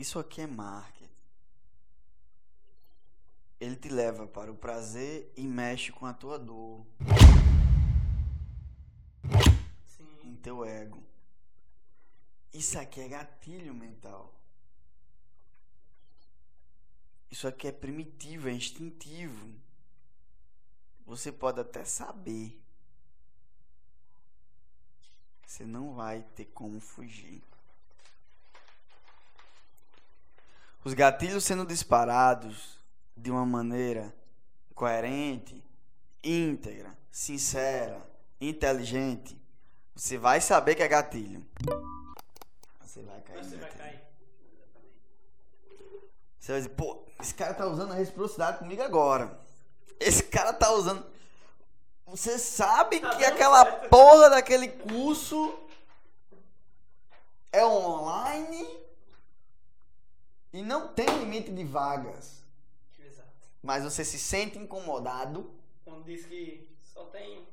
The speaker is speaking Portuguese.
Isso aqui é marketing. Ele te leva para o prazer e mexe com a tua dor. Sim. Com teu ego. Isso aqui é gatilho mental. Isso aqui é primitivo, é instintivo. Você pode até saber. Você não vai ter como fugir. Os gatilhos sendo disparados de uma maneira coerente, íntegra, sincera, inteligente, você vai saber que é gatilho. Você vai cair. Você vai cair. Você vai dizer, pô, esse cara tá usando a reciprocidade comigo agora. Esse cara tá usando. Você sabe Tá que aquela certo. porra daquele curso é online e não tem limite de vagas. Exato. Mas você se sente incomodado Quando diz que só tem